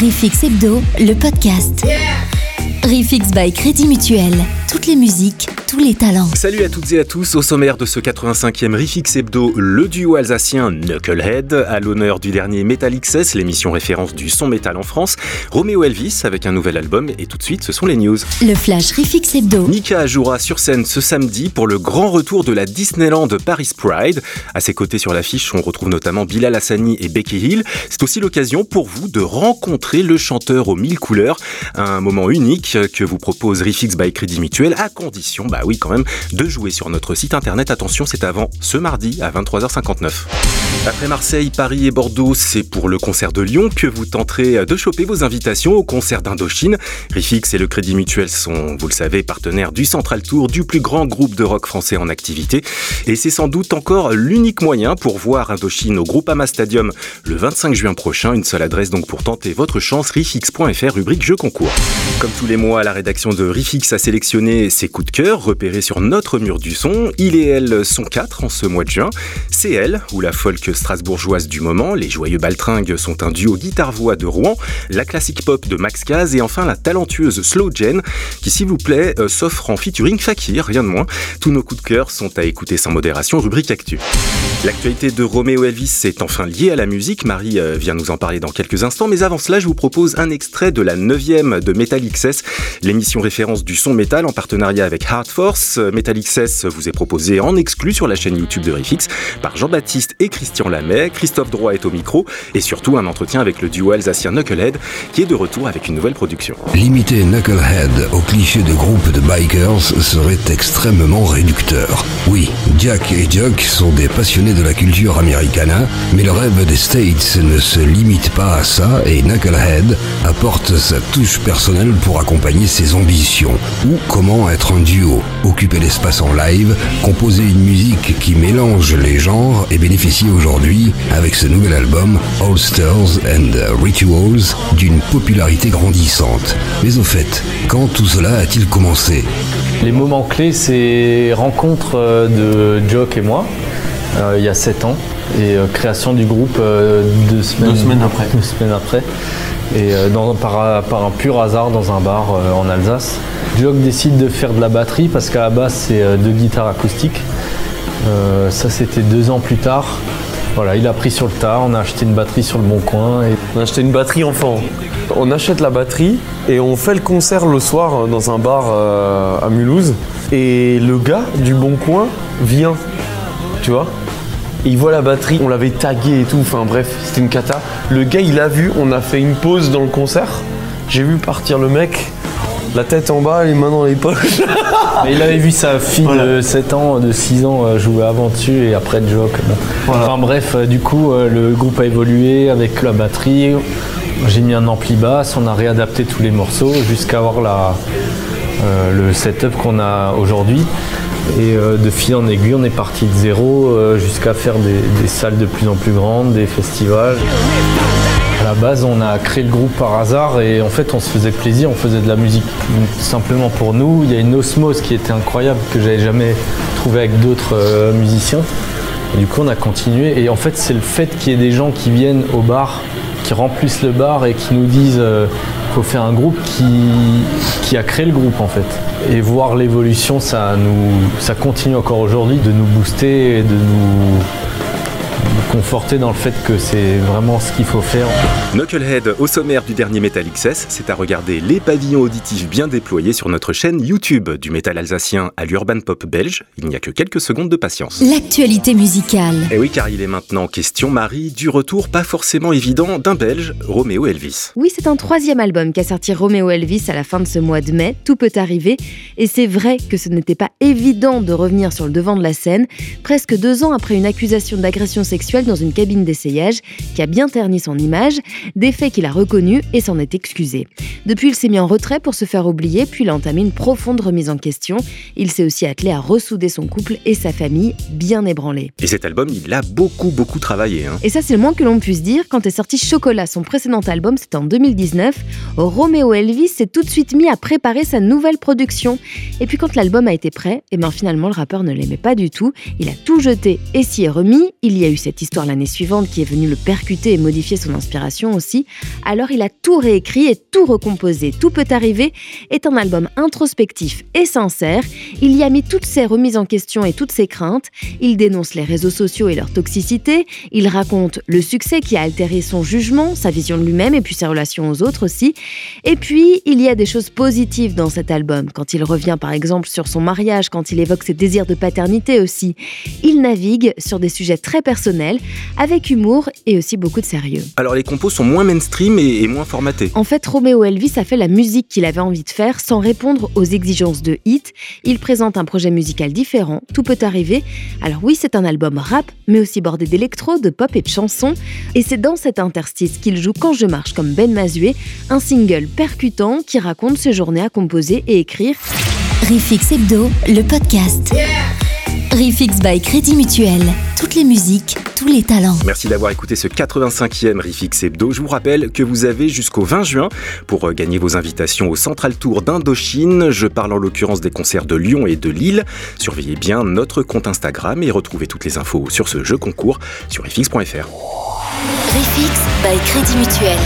Rifix Hebdo, le podcast. Rifix by Crédit Mutuel. Toutes les musiques, tous les talents. Salut à toutes et à tous. Au sommaire de ce 85e Rifix Hebdo, le duo alsacien Knucklehead, à l'honneur du dernier Metal XS, l'émission référence du son métal en France. Roméo Elvis avec un nouvel album. Et tout de suite, ce sont les news. Le flash Rifix Hebdo. Nika jouera sur scène ce samedi pour le grand retour de la Disneyland Paris Pride. À ses côtés sur l'affiche, on retrouve notamment Bilal Hassani et Becky Hill. C'est aussi l'occasion pour vous de rencontrer le chanteur aux mille couleurs. Un moment unique que vous propose Refix by Crédit Mutuel, à condition, bah oui quand même, de jouer sur notre site internet. Attention, c'est avant ce mardi à 23h59. Après Marseille, Paris et Bordeaux, c'est pour le concert de Lyon que vous tenterez de choper vos invitations au concert d'Indochine. Rifix et le Crédit Mutuel sont, vous le savez, partenaires du Central Tour, du plus grand groupe de rock français en activité. Et c'est sans doute encore l'unique moyen pour voir Indochine au Groupama Stadium le 25 juin prochain. Une seule adresse donc pour tenter votre chance, rifix.fr, rubrique jeu concours. Comme tous les mois, la rédaction de Rifix a sélectionné ses coups de cœur repérés sur notre mur du son. Il et elle sont quatre en ce mois de juin. C'est elle, ou la folk strasbourgeoise du moment, les joyeux baltringues sont un duo guitare-voix de Rouen, la classique pop de Max Caz et enfin la talentueuse Slow Jen, qui s'il vous plaît euh, s'offre en featuring Fakir, rien de moins. Tous nos coups de cœur sont à écouter sans modération, rubrique actu. L'actualité de Roméo Elvis est enfin liée à la musique, Marie euh, vient nous en parler dans quelques instants, mais avant cela je vous propose un extrait de la 9 de Metal XS, l'émission référence du son métal en partenariat avec Hard Force. Metal XS vous est proposé en exclu sur la chaîne YouTube de Rifix par Jean-Baptiste et Christian Lamet. Christophe Droit est au micro et surtout un entretien avec le duo alsacien Knucklehead qui est de retour avec une nouvelle production. Limiter Knucklehead au cliché de groupe de bikers serait extrêmement réducteur. Oui, Jack et Jock sont des passionnés de la culture americana, mais le rêve des States ne se limite pas à ça et Knucklehead apporte sa touche personnelle pour accompagner ses ambitions. Ou comment être un duo, occuper l'espace en live, composer une musique qui mélange les genres et bénéficier aujourd'hui, avec ce nouvel album, Holsters and Rituals, d'une popularité grandissante. Mais au fait, quand tout cela a-t-il commencé? Les moments clés, c'est rencontre euh, de Jock et moi, euh, il y a 7 ans, et euh, création du groupe euh, deux, semaines, Deux semaines après. deux semaines après. Et dans- par, par un pur hasard dans un bar euh, en Alsace. Jock décide de faire de la batterie parce qu'à la base c'est euh, deux guitares acoustiques. Euh, ça c'était deux ans plus tard. Voilà, il a pris sur le tas, on a acheté une batterie sur le bon coin et On a acheté une batterie enfant. On achète la batterie et on fait le concert le soir euh, dans un bar à Mulhouse. Et le gars du Bon Coin vient, tu vois. Et il voit la batterie, on l'avait tagué et tout, enfin bref, c'était une cata. Le gars il a vu, on a fait une pause dans le concert. J'ai vu partir le mec, la tête en bas, les mains dans les poches. Mais il avait vu sa fille Voilà. de 7 ans, de 6 ans euh, jouer avant dessus et après Jock. bon. Voilà. Enfin bref, euh, du coup, euh, le groupe a évolué avec la batterie. J'ai mis un ampli basse, on a réadapté tous les morceaux jusqu'à avoir la, euh, le setup qu'on a aujourd'hui. Et euh, de fil en aiguille, on est parti de zéro euh, jusqu'à faire des, des salles de plus en plus grandes, des festivals. La base, on a créé le groupe par hasard et en fait, on se faisait plaisir, on faisait de la musique simplement pour nous. Il y a une osmose qui était incroyable que j'avais jamais trouvé avec d'autres euh, musiciens. Et du coup, on a continué et en fait, c'est le fait qu'il y ait des gens qui viennent au bar, qui remplissent le bar et qui nous disent euh, faut faire un groupe qui, a créé le groupe en fait. Et voir l'évolution, ça continue encore aujourd'hui de nous booster et de nous conforter dans le fait que c'est vraiment ce qu'il faut faire. Knucklehead au sommaire du dernier Metal XS, c'est à regarder les pavillons auditifs bien déployés sur notre chaîne YouTube du métal alsacien à l'urban pop belge. Il n'y a que quelques secondes de patience. L'actualité musicale. Et oui, car il est maintenant question, Marie, du retour pas forcément évident d'un Belge, Roméo Elvis. Oui, c'est un troisième album qu'a sorti Roméo Elvis à la fin de ce mois de mai. Tout peut arriver. Et c'est vrai que ce n'était pas évident de revenir sur le devant de la scène, presque deux ans après une accusation d'agression sexuelle dans une cabine d'essayage qui a bien terni son image, des faits qu'il a reconnus et s'en est excusé. Depuis, il s'est mis en retrait pour se faire oublier, puis il a entamé une profonde remise en question. Il s'est aussi attelé à ressouder son couple et sa famille, bien ébranlés. Et cet album, il a beaucoup, beaucoup travaillé. Hein. Et ça, c'est le moins que l'on puisse dire. Quand est sorti Chocolat, son précédent album, c'était en 2019, Roméo Elvis s'est tout de suite mis à préparer sa nouvelle production. Et puis quand l'album a été prêt, et bien finalement le rappeur ne l'aimait pas du tout. Il a tout jeté et s'y est remis. Il y a eu cette histoire l'année suivante qui est venue le percuter et modifier son inspiration aussi. Alors il a tout réécrit et tout recomposé. Tout peut arriver est un album introspectif et sincère. Il y a mis toutes ses remises en question et toutes ses craintes. Il dénonce les réseaux sociaux et leur toxicité. Il raconte le succès qui a altéré son jugement, sa vision de lui-même et puis ses relations aux autres aussi. Et puis, il y a des choses positives dans cet album. Quand il revient par exemple sur son mariage, quand il évoque ses désirs de paternité aussi. Il navigue sur des sujets très personnels, avec humour et aussi beaucoup de sérieux. Alors les compos sont moins mainstream et, moins formatés. En fait, Romeo Elvis a fait la musique qu'il avait envie de faire sans répondre aux exigences de hit. Il présente un projet musical différent, tout peut arriver. Alors oui, c'est un album rap, mais aussi bordé d'électro, de pop et de chansons. Et c'est dans cet interstice qu'il joue Quand je marche comme Ben Mazué, un single percutant qui raconte ses journées à composer et écrire. Rifix Hebdo, le podcast. Rifix by Crédit Mutuel. Les musiques, tous les talents. Merci d'avoir écouté ce 85e Rifix Hebdo. Je vous rappelle que vous avez jusqu'au 20 juin pour euh, gagner vos invitations au Central Tour d'Indochine. Je parle en l'occurrence des concerts de Lyon et de Lille. Surveillez bien notre compte Instagram et retrouvez toutes les infos sur ce jeu concours sur rifix.fr. Rifix by Crédit Mutuel.